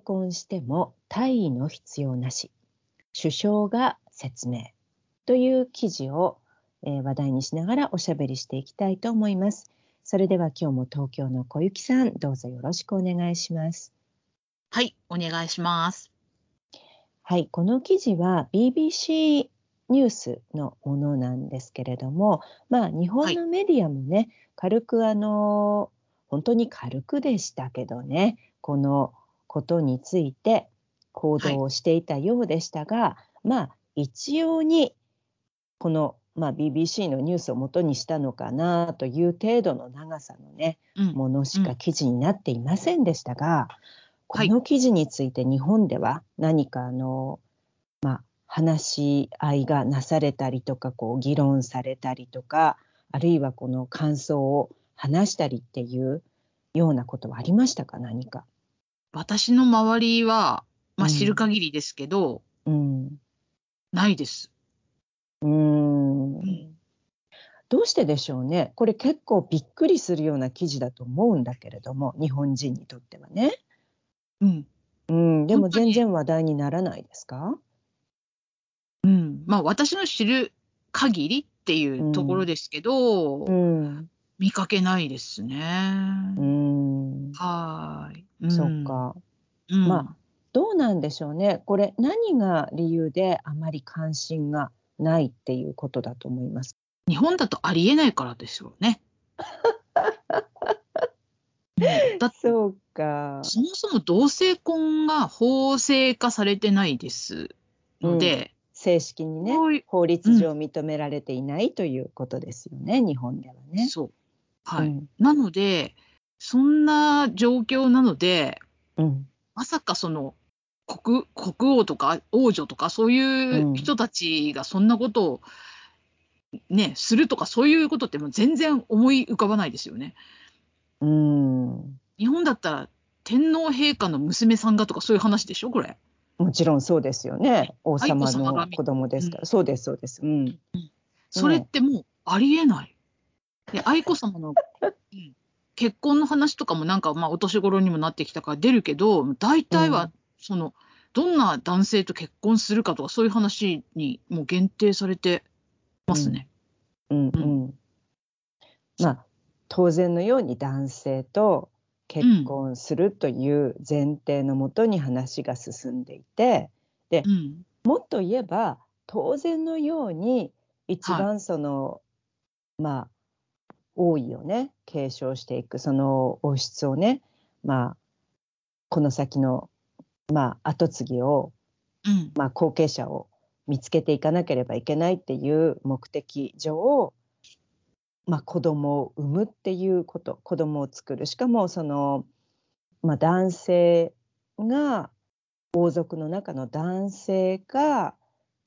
同性婚しても大位の必要なし首相が説明という記事を、えー、話題にしながらおしゃべりしていきたいと思います。それでは今日も東京の小雪さんどうぞよろしくお願いします。はい、お願いします。はい、この記事は BBC ニュースのものなんですけれども、まあ日本のメディアもね、はい、軽くあの本当に軽くでしたけどね、このことについて報道をしていたようでしたが、はい、まあ一様にこの、まあ、BBC のニュースをもとにしたのかなという程度の長さのね、うん、ものしか記事になっていませんでしたが、この記事について日本では何かあの、まあ、話し合いがなされたりとかこう議論されたりとかあるいはこの感想を話したりっていうようなことはありましたか？何か私の周りは、まあ、知る限りですけど、うん、ないです。うん、うん、どうしてでしょうね。これ結構びっくりするような記事だと思うんだけれども日本人にとってはね。うん。うん、でも全然話題にならないですか？うん。まあ私の知る限りっていうところですけど、うん、うん、見かけないですね。うん。はい。うん、そっか。うん、まあどうなんでしょうね。これ何が理由であまり関心がないっていうことだと思います。日本だとありえないからですよね。だそうか。そもそも同性婚が法制化されてないですので、うん、正式にね、法律上認められていないということですよね、うん、日本ではね。そう。はい。うん、なので、そんな状況なので、まさかその国国王とか王女とかそういう人たちがそんなことをね、するとかそういうことってもう全然思い浮かばないですよね。うん。日本だったら天皇陛下の娘さんがとかそういう話でしょこれ。もちろんそうですよね。王様の子供ですから。うん、そうですそうです。うん。それってもうありえない。で愛子さまの、結婚の話とかもなんかまあお年頃にもなってきたから出るけど大体はその、どんな男性と結婚するかとかそういう話にもう限定されてますね。うん、うん、うん、まあ当然のように男性と結婚するという前提のもとに話が進んでいて、で、うん、もっと言えば当然のように一番その、はい、まあ王位をね。継承していく。その王室をねまあこの先のまあ後継ぎを、うん、まあ後継者を見つけていかなければいけないっていう目的上まあ、子供を産むっていうこと子供を作る。しかもその、まあ、男性が王族の中の男性が、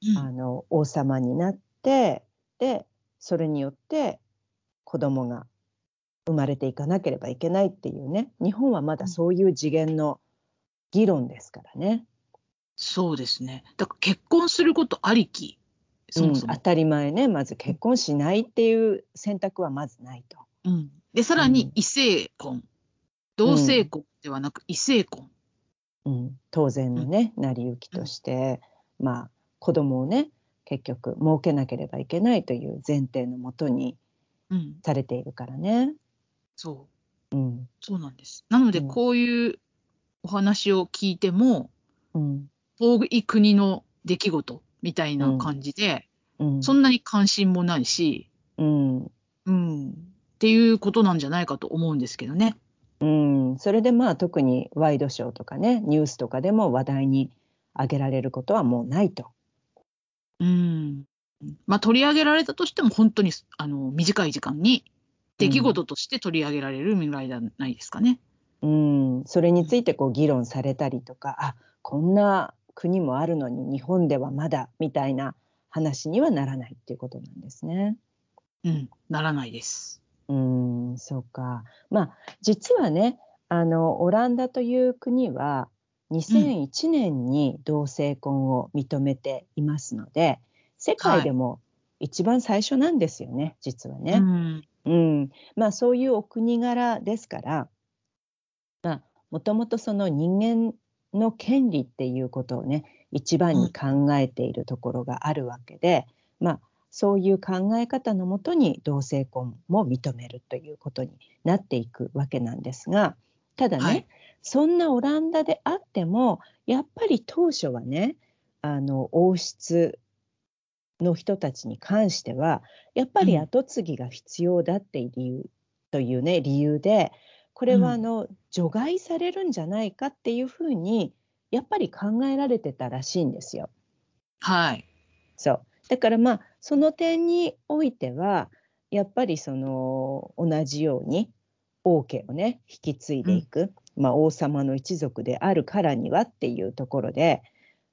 うん、あの王様になってでそれによって子供が生まれていかなければいけないっていうね。日本はまだそういう次元の議論ですからね。そうですね。だから結婚することありき。そもそも、うん、当たり前ね。まず結婚しないっていう選択はまずないと。うん、でさらに異性婚、うん、同性婚ではなく異性婚。うん、当然のね成り行きとして、まあ子供をね結局設けなければいけないという前提のもとにされているからね。そう、うん、そうなんです。なのでこういうお話を聞いても、うん、遠い国の出来事みたいな感じで、うん、そんなに関心もないし、うん、うん、っていうことなんじゃないかと思うんですけどね。うん、それでまあ特にワイドショーとかねニュースとかでも話題に上げられることはもうないと。うん。まあ、取り上げられたとしても、本当にあの短い時間に出来事として取り上げられる未来じゃないですかね。うん、それについてこう議論されたりとか、あこんな国もあるのに日本ではまだみたいな話にはならないっていうことなんですね。うん、ならないです。うん、そうか。まあ実はね、あのオランダという国は2001年に同性婚を認めていますので、世界でも一番最初なんですよね、はい、実はね。うん、うん、まあそういうお国柄ですから、まあもともとその人間の権利っていうことをね一番に考えているところがあるわけで、まあそういう考え方のもとに同性婚も認めるということになっていくわけなんですがただね、はい、そんなオランダであってもやっぱり当初はねあの王室の人たちに関してはやっぱり跡継ぎが必要だっていう理由、うん、というね理由でこれはあの、うん、除外されるんじゃないかっていうふうにやっぱり考えられてたらしいんですよ。はい。そう。だからまあその点においてはやっぱりその同じように王家をね引き継いでいく、うん、まあ、王様の一族であるからにはっていうところで、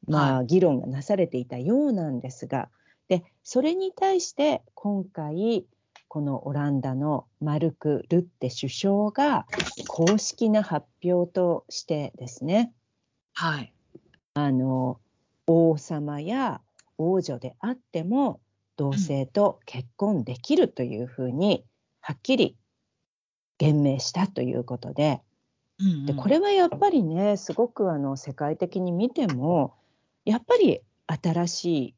まあ、議論がなされていたようなんですが、でそれに対して今回このオランダのマルク・ルッテ首相が公式な発表としてですね、はい、あの王様や王女であっても同性と結婚できるというふうにはっきり言明したということで。うんうん、でこれはやっぱりねすごくあの世界的に見てもやっぱり新しい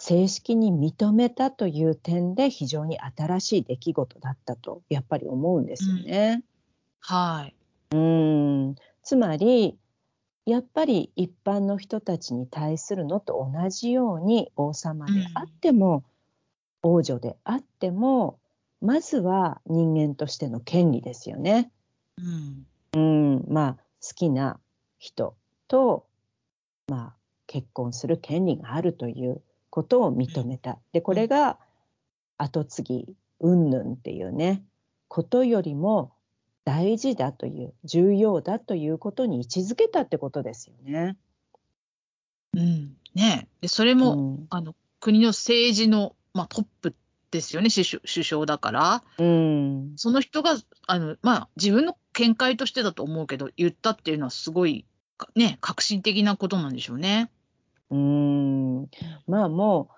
正式に認めたという点で非常に新しい出来事だったとやっぱり思うんですよね。うん、はい。うんつまりやっぱり一般の人たちに対するのと同じように王様であっても、うん、王女であってもまずは人間としての権利ですよね。うん、うんまあ好きな人と、まあ、結婚する権利があるということを認めた。でこれが後継ぎ云々っていうねことよりも大事だという重要だということに位置づけたってことですよね。うん、ねでそれも、うん、あの国の政治の、まあ、トップですよね首相だから、うん、その人があの、まあ、自分の見解としてだと思うけど言ったっていうのはすごい、ね、革新的なことなんでしょうね。うんまあもう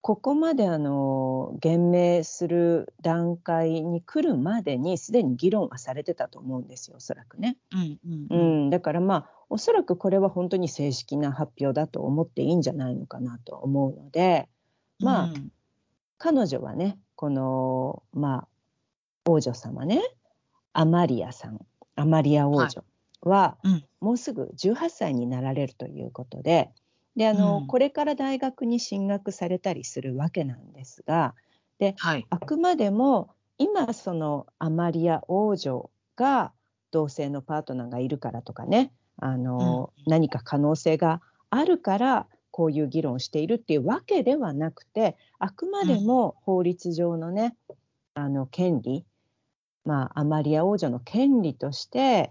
ここまであの言明する段階に来るまでにすでに議論はされてたと思うんですよおそらくね。うんうんうん、だからまあおそらくこれは本当に正式な発表だと思っていいんじゃないのかなと思うのでまあ、うん、彼女はねこのまあ王女様ねアマリアさんアマリア王女は、はいうん、もうすぐ18歳になられるということで。であの、うん、これから大学に進学されたりするわけなんですがで、はい、あくまでも今そのアマリア王女が同性のパートナーがいるからとかねあの、うん、何か可能性があるからこういう議論をしているっていうわけではなくてあくまでも法律上のね、うん、あの権利まあアマリア王女の権利として、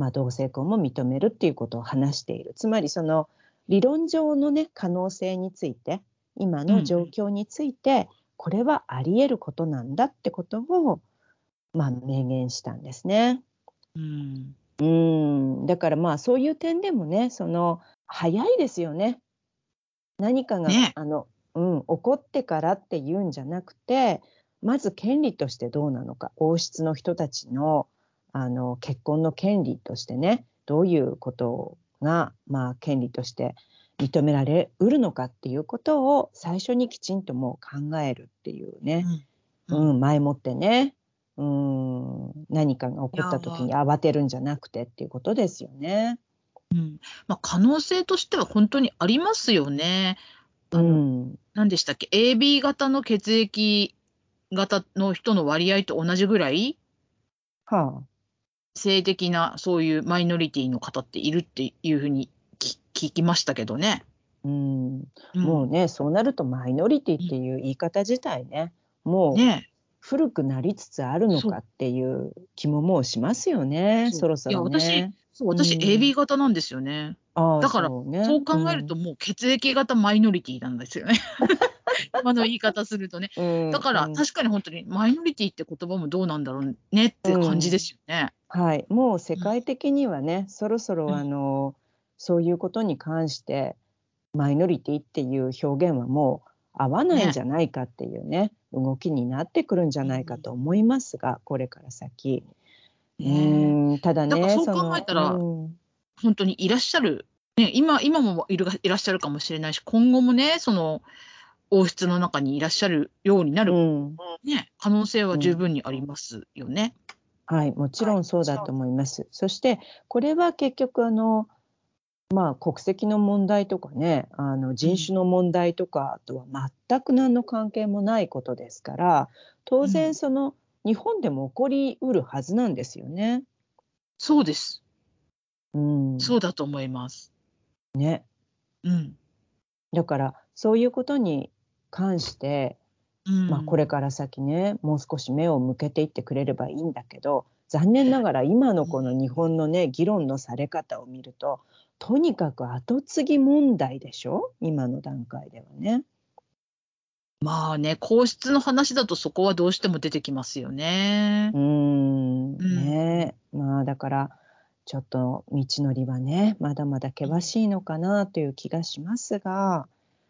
まあ、同性婚も認めるっていうことを話している。つまりその理論上のね可能性について今の状況について、これはあり得ることなんだってことを、まあ、明言したんですね。うん、うん。だからまあそういう点でもねその早いですよね。何かが、ね、あのうん、起こってからっていうんじゃなくてまず権利としてどうなのか。王室の人たちのあの結婚の権利としてねどういうことが、まあ、権利として認められうるのかっていうことを最初にきちんともう考えるっていうね、うん、うん、前もってね、うん、何かが起こった時に慌てるんじゃなくてっていうことですよね。うん。まあ、可能性としては本当にありますよね。あの、うん、何でしたっけ？AB 型の血液型の人の割合と同じぐらい、はあ、性的なそういうマイノリティの方っているっていうふうに聞きましたけどね。うん、もうね、そうなるとマイノリティっていう言い方自体ね、もう古くなりつつあるのかっていう気ももうしますよね、そろそろ、ね、いや私そう私、AB 型なんですよね。だからそう、ね,、考えると、もう血液型マイノリティなんですよね。今の言い方するとね。だから、確かに本当にマイノリティって言葉もどうなんだろうねって感じですよね。はい、もう世界的にはね、そろそろあの、そういうことに関してマイノリティっていう表現はもう合わないんじゃないかっていうね、ね動きになってくるんじゃないかと思いますが、これから先。うんただね、そう考えたら、うん、本当にいらっしゃる、ね、今今もいるいらっしゃるかもしれないし、今後もね、その王室の中にいらっしゃるようになる、うん、ね、可能性は十分にありますよね。うん、はい、もちろんそうだと思います。はい、そして、これは結局あの、まあ、国籍の問題とかねあの人種の問題とかとは全く何の関係もないことですから当然その、日本でも起こりうるはずなんですよね。そうです。うん、そうだと思います。ね。うん。だからそういうことに関して、うん、まあこれから先ねもう少し目を向けていってくれればいいんだけど残念ながら今のこの日本のね議論のされ方を見るととにかく後継ぎ問題でしょ？今の段階ではね。まあね、皇室の話だとそこはどうしても出てきますよね。うん、ね、まあだからちょっと道のりはねまだまだ険しいのかなという気がしますが、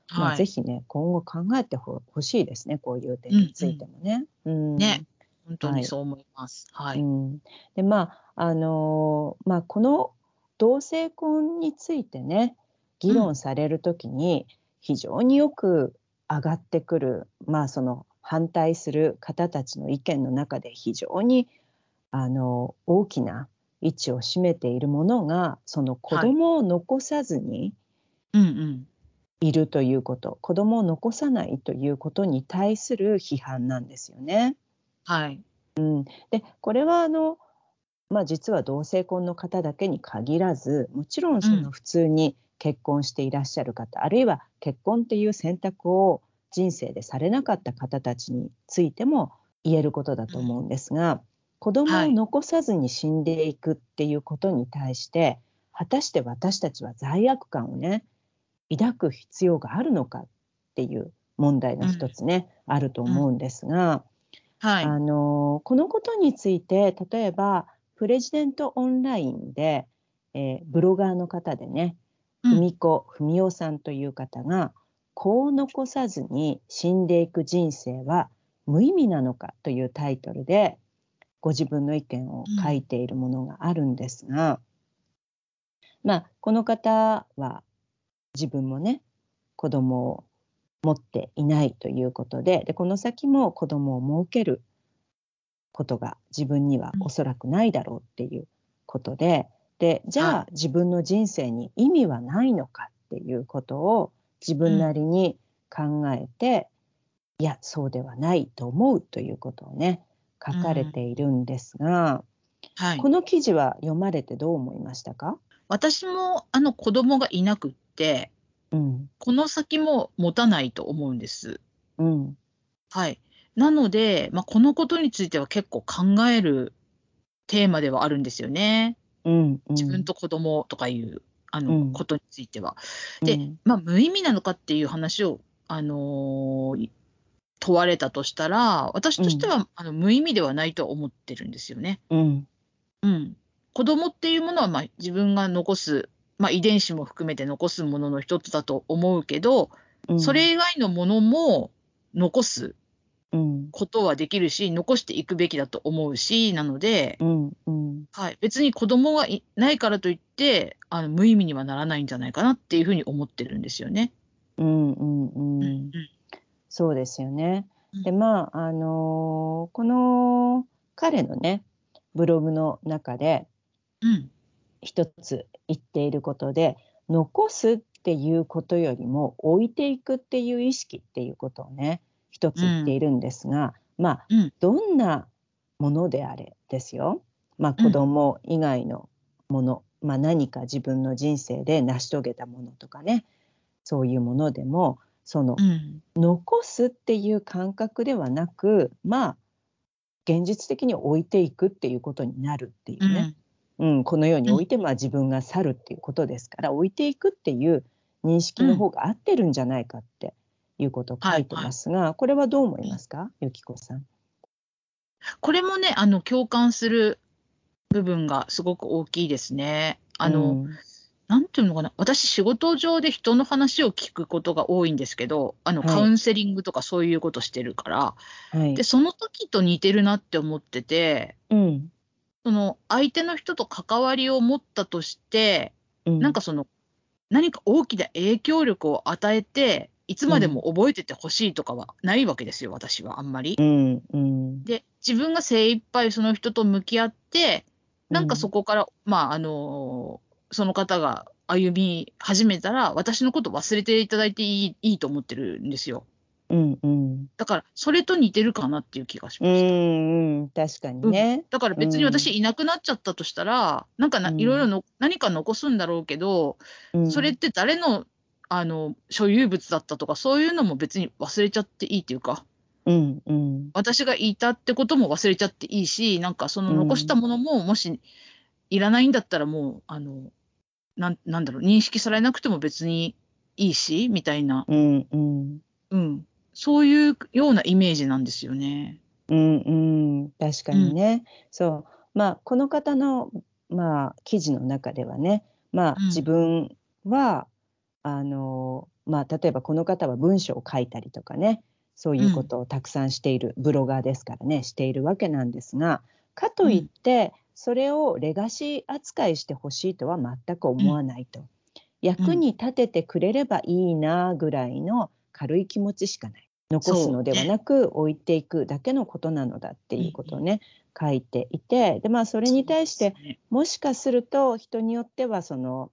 はい、まあ、ぜひね今後考えてほしいですねこういう点についてもね。うん、うん、ね。本当にそう思います。はい、はい、うん、でまああのー、まあこの同性婚についてね議論される時に非常によく上がってくる、うん、まあその反対する方たちの意見の中で非常にあの大きな位置を占めているものがその子供を残さずにいるということ、はい、子供を残さないということに対する批判なんですよね。はい、うん、でこれはあのまあ、実は同性婚の方だけに限らずもちろんその普通に結婚していらっしゃる方、うん、あるいは結婚っていう選択を人生でされなかった方たちについても言えることだと思うんですが、うん、子供を残さずに死んでいくっていうことに対して、はい、果たして私たちは罪悪感をね抱く必要があるのかっていう問題が一つね、うん、あると思うんですが、はい、あのこのことについて例えばプレジデントオンラインで、えー、ブロガーの方でね、文子文夫さんという方が、子を残さずに死んでいく人生は無意味なのかというタイトルで、ご自分の意見を書いているものがあるんですが、うん、まあ、この方は自分もね、子供を持っていないということで、でこの先も子供を設けることが自分にはおそらくないだろうっていうことで、でじゃあ自分の人生に意味はないのかっていうことを自分なりに考えて、いやそうではないと思うということをね書かれているんですが、はい、この記事は読まれてどう思いましたか？私もあの子供がいなくって、うん、この先も持たないと思うんです。うん、はい。なので、まあ、このことについては結構考えるテーマではあるんですよね。うんうん、自分と子供とかいうあの、うん、ことについては。で、まあ、無意味なのかっていう話を、あのー、問われたとしたら、私としては、うん、あの無意味ではないと思ってるんですよね。うん。うん、子供っていうものは、まあ、自分が残す、まあ、遺伝子も含めて残すものの一つだと思うけど、それ以外のものも残すことはできるし、残していくべきだと思うし、なので、うんうん、はい、別に子供がいないからといって、あの無意味にはならないんじゃないかなっていうふうに思ってるんですよね。うんうんうん。うんうん、そうですよね。で、まあ、あのー、この彼のね、ブログの中で、一つ言っていることで、残すっていうことよりも置いていくっていう意識っていうことをね、一つ言っているんですが、うん、まあ、うん、どんなものであれですよ。まあ、子供以外のもの、まあ、何か自分の人生で成し遂げたものとかねそういうものでもその、うん、残すっていう感覚ではなくまあ現実的に置いていくっていうことになるっていうね、うん、うん、このように置いて、まあ、自分が去るっていうことですから、置いていくっていう認識の方が合ってるんじゃないかっていうことを書いてますが、はいはい、これはどう思いますか、ゆきこさん。これもね、あの共感する部分がすごく大きいですね。あの、うん。なんていうのかな、私、仕事上で人の話を聞くことが多いんですけど、あの、はい、カウンセリングとかそういうことしてるから、はい、で、その時と似てるなって思ってて、うん、その、相手の人と関わりを持ったとして、うん、なんかその、何か大きな影響力を与えて、いつまでも覚えててほしいとかはないわけですよ、私はあんまり。うんうん、で、自分が精一杯その人と向き合って、なんかそこから、まあ、あのその方が歩み始めたら、私のこと忘れていただいていいいいと思ってるんですよ。うんうん、だから、それと似てるかなっていう気がしました。うんうん、確かにね、うん、だから別に私いなくなっちゃったとしたら、うん、なんかないろいろの何か残すんだろうけど、うん、それって誰のあの所有物だったとか、そういうのも別に忘れちゃっていいっていうか、うんうん、私がいたってことも忘れちゃっていいし、なんかその残したものも、もしいらないんだったらもう、あのなんなんだろう、認識されなくても別にいいし、みたいな、うんうん、うん、そういうようなイメージなんですよね。うんうん、確かにね。うん、そう。まあ、この方の、まあ、記事の中ではね、まあ、自分は、うん、あの、まあ、例えばこの方は文章を書いたりとかね、そういうことをたくさんしている、ブロガーですからね、しているわけなんですが、かといって、それをレガシー扱いしてほしいとは全く思わないと、うん、役に立ててくれればいいなぐらいの軽い気持ちしかない。残すのではなく置いていくだけのことなのだっていうことをね、書いていてでまあそれに対してもしかすると人によってはその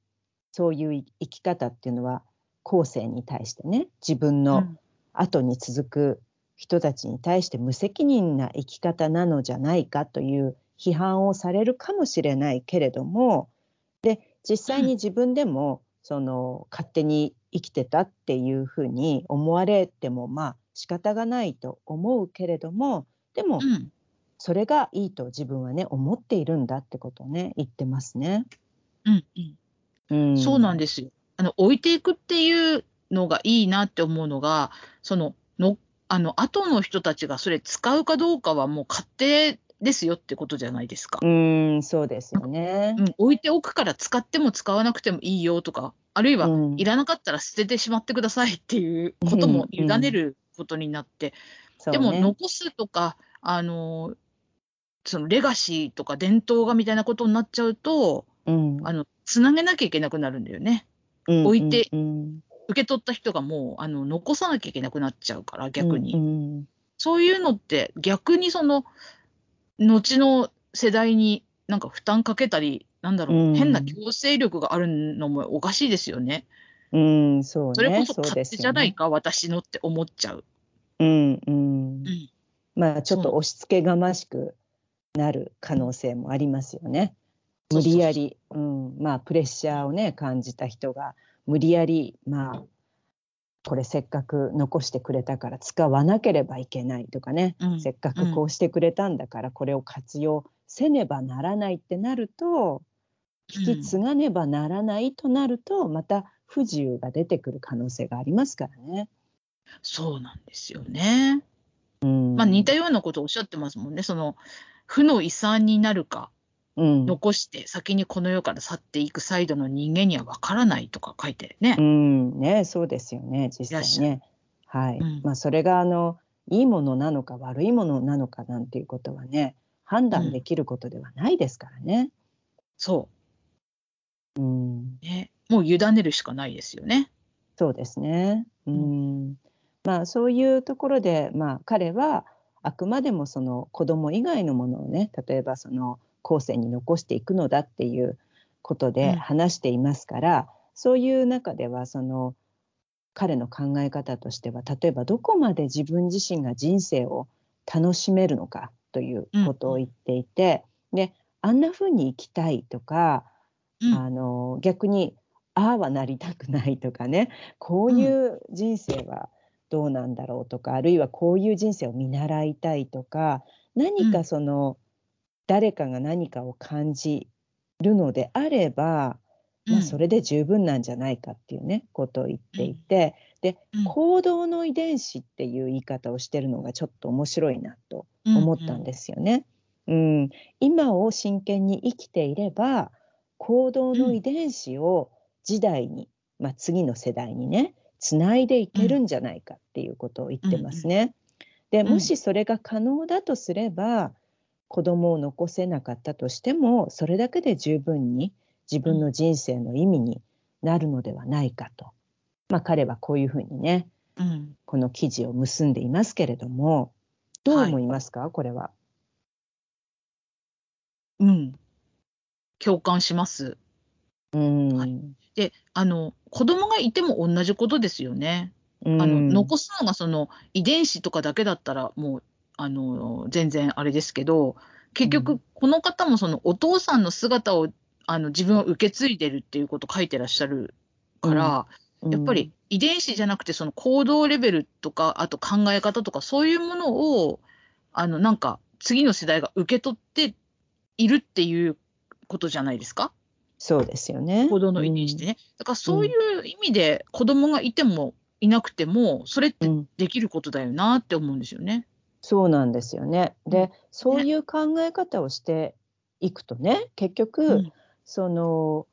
そういう生き方っていうのは後世に対してね自分の後に続く人たちに対して無責任な生き方なのじゃないかという批判をされるかもしれないけれどもで実際に自分でも、その勝手に生きてたっていうふうに思われてもまあ仕方がないと思うけれどもでも、それがいいと自分はね思っているんだってことをね言ってますね。うんうん、うん、そうなんですよ。あの置いていくっていうのがいいなって思うのがそののあの後の人たちがそれ使うかどうかはもう勝手ですよってことじゃないですか。うん、そうですよね、うん。置いておくから使っても使わなくてもいいよとか、あるいは、いらなかったら捨ててしまってくださいっていうことも委ねることになって、うんうん、でも残すとか、あの、そのレガシーとか伝統がみたいなことになっちゃうと、うん、あのつなげなきゃいけなくなるんだよね。うんうんうん、置いて、受け取った人がもうあの残さなきゃいけなくなっちゃうから逆に、うんうん、そういうのって逆にその後の世代になんか負担かけたり、なんだろう、うん、変な強制力があるのもおかしいですよね。うん、そうね。それこそ勝手じゃないか、ね、私のって思っちゃう。うん、うん。うん、まあ、ちょっと押し付けがましくなる可能性もありますよね。無理やり、うん、まあ、プレッシャーをね、感じた人が、無理やり、まあ、これせっかく残してくれたから使わなければいけないとかね、うん、せっかくこうしてくれたんだからこれを活用せねばならないってなると引き継がねばならないとなると、また不自由が出てくる可能性がありますからね。そうなんですよね。うん、まあ、似たようなことをおっしゃってますもんね。その負の遺産になるかうん、残して先にこの世から去っていくサイドの人間には分からないとか書いてね。うんねそうですよね実際ね。はい、うん、まあ、それがあのいいものなのか悪いものなのかなんていうことはね判断できることではないですからね。うん、そう、うんね。もう委ねるしかないですよね。そうですね。うん、まあそういうところでまあ彼はあくまでもその子供以外のものをね例えばその後世に残していくのだっていうことで話していますから、うん、そういう中ではその彼の考え方としては例えばどこまで自分自身が人生を楽しめるのかということを言っていて、うん、であんな風に生きたいとか、うん、あの逆にああはなりたくないとかねこういう人生はどうなんだろうとか、あるいはこういう人生を見習いたいとか何かその、誰かが何かを感じるのであれば、まあ、それで十分なんじゃないかっていうねことを言っていて、で、行動の遺伝子っていう言い方をしてるのがちょっと面白いなと思ったんですよね。うん、うん、今を真剣に生きていれば行動の遺伝子を時代に、まあ、次の世代にねつないでいけるんじゃないかっていうことを言ってますね。でもしそれが可能だとすれば子供を残せなかったとしてもそれだけで十分に自分の人生の意味になるのではないかと、まあ、彼はこういうふうにね、うん、この記事を結んでいますけれどもどう思いますか、はい、これは。うん。共感します。うん、はい、であの子供がいても同じことですよね。あの残すのがその遺伝子とかだけだったらもうあの全然あれですけど結局この方もそのお父さんの姿をあの自分を受け継いでるっていうことを書いてらっしゃるから、うん、やっぱり遺伝子じゃなくてその行動レベルとかあと考え方とかそういうものをあのなんか次の世代が受け取っているっていうことじゃないですか？そうですよね。行動の遺伝子でね。だからそういう意味で子供がいてもいなくてもそれってできることだよなって思うんですよね。そうなんですよね。で、そういう考え方をしていくとね、結局、うん、その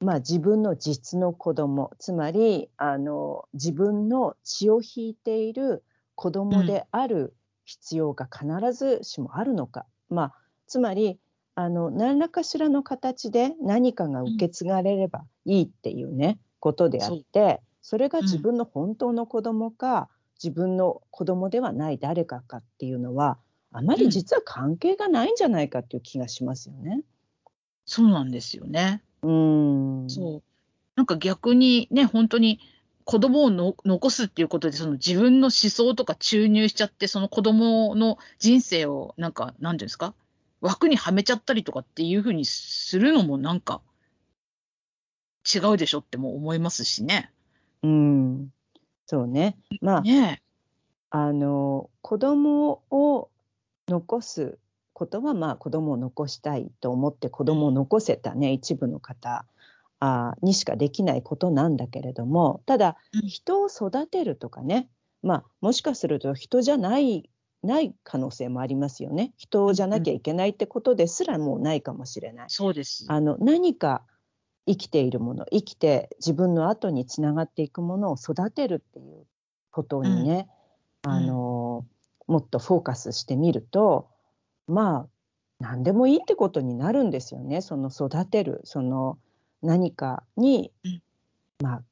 まあ、自分の実の子供つまりあの自分の血を引いている子供である必要が必ずしもあるのか、うん、まあ、つまりあの何らかしらの形で何かが受け継がれればいいっていうね、ことであってそれが自分の本当の子供か、自分の子供ではない誰かかっていうのはあまり実は関係がないんじゃないかっていう気がしますよね。そうなんですよね。うん。そう。なんか逆にね、本当に子供をの残すっていうことで、その自分の思想とか注入しちゃって、その子供の人生をなんか、なんていうんですか、枠にはめちゃったりとかっていうふうにするのもなんか、違うでしょっても思いますしね。うん。そうね。まあ、ね、あの、子供を残すことは、まあ、子供を残したいと思って子供を残せたね、一部の方あにしかできないことなんだけれどもただ人を育てるとかね、まあ、もしかすると人じゃないない可能性もありますよね。人じゃなきゃいけないってことですらもうないかもしれない。そうです。あの何か生きているもの生きて自分の後につながっていくものを育てるっていうことにね、うん、あのもっとフォーカスしてみるとまあ何でもいいってことになるんですよね。その育てるその何かに、うん、まあ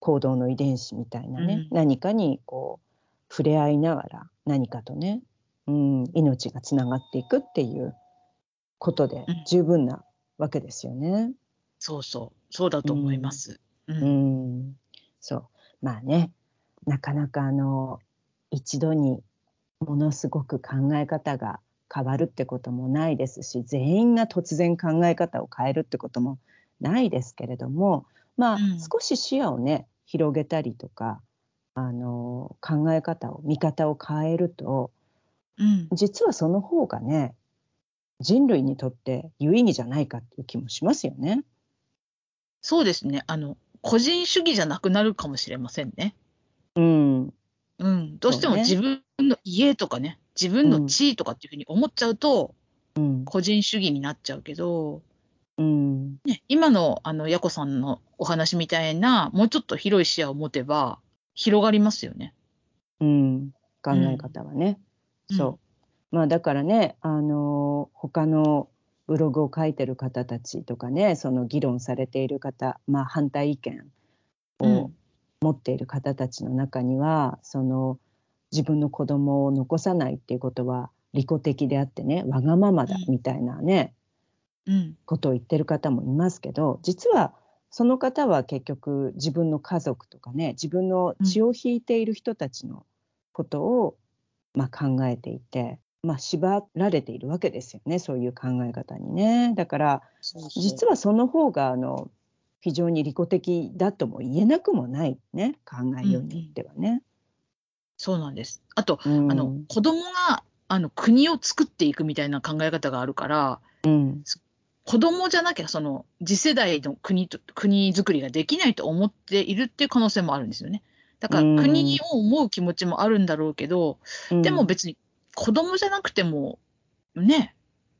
行動の遺伝子みたいなね、うん、何かにこう触れ合いながら何かとね、うん、命がつながっていくっていうことで十分なわけですよね。うん、そうそうそうだと思います。うん、うん、そう。まあねなかなかあの一度にものすごく考え方が変わるってこともないですし全員が突然考え方を変えるってこともないですけれどもまあ、うん、少し視野をね広げたりとかあの考え方を見方を変えると、うん、実はその方がね人類にとって有意義じゃないかっていう気もしますよね。そうですね。あの個人主義じゃなくなるかもしれませんね。うん、うん、どうしても自分の家とかね自分の地位とかっていうふうに思っちゃうと、うん、個人主義になっちゃうけど、うん。ね、今のあのやこさんのお話みたいなもうちょっと広い視野を持てば広がりますよね。うん、考え方はね。うん、そう。まあだからね、あの他のブログを書いてる方たちとかね、その議論されている方、まあ反対意見を持っている方たちの中には、その自分の子供を残さないっていうことは利己的であってねわがままだみたいなね、うん、ことを言ってる方もいますけど実はその方は結局自分の家族とかね自分の血を引いている人たちのことを、まあ、考えていて、まあ、縛られているわけですよねそういう考え方にね。だから実はその方があの非常に利己的だとも言えなくもないね考えようによってはね。うん、そうなんです。あと、うん、あの子供があの国を作っていくみたいな考え方があるから、うん、子供じゃなきゃその次世代の国と国づくりができないと思っているっていう可能性もあるんですよね。だから国を思う気持ちもあるんだろうけど、うん、でも別に子供じゃなくてもね、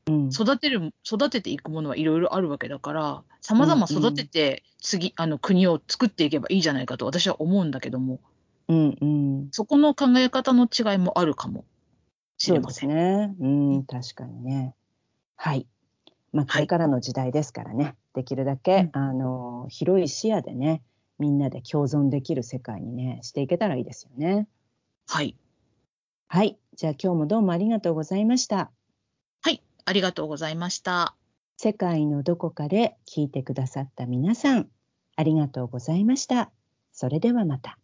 うん、育てる育てていくものはいろいろあるわけだからさまざま育てて次、うんうん、あの国を作っていけばいいじゃないかと私は思うんだけども、うんうん、そこの考え方の違いもあるかもしれません。ね、うん、確かにね。はい。まあ、これからの時代ですからね、はい、できるだけ、あの広い視野でねみんなで共存できる世界にねしていけたらいいですよね。はい。はい。じゃあ今日もどうもありがとうございました。はい。ありがとうございました。世界のどこかで聞いてくださった皆さん、ありがとうございました。それではまた。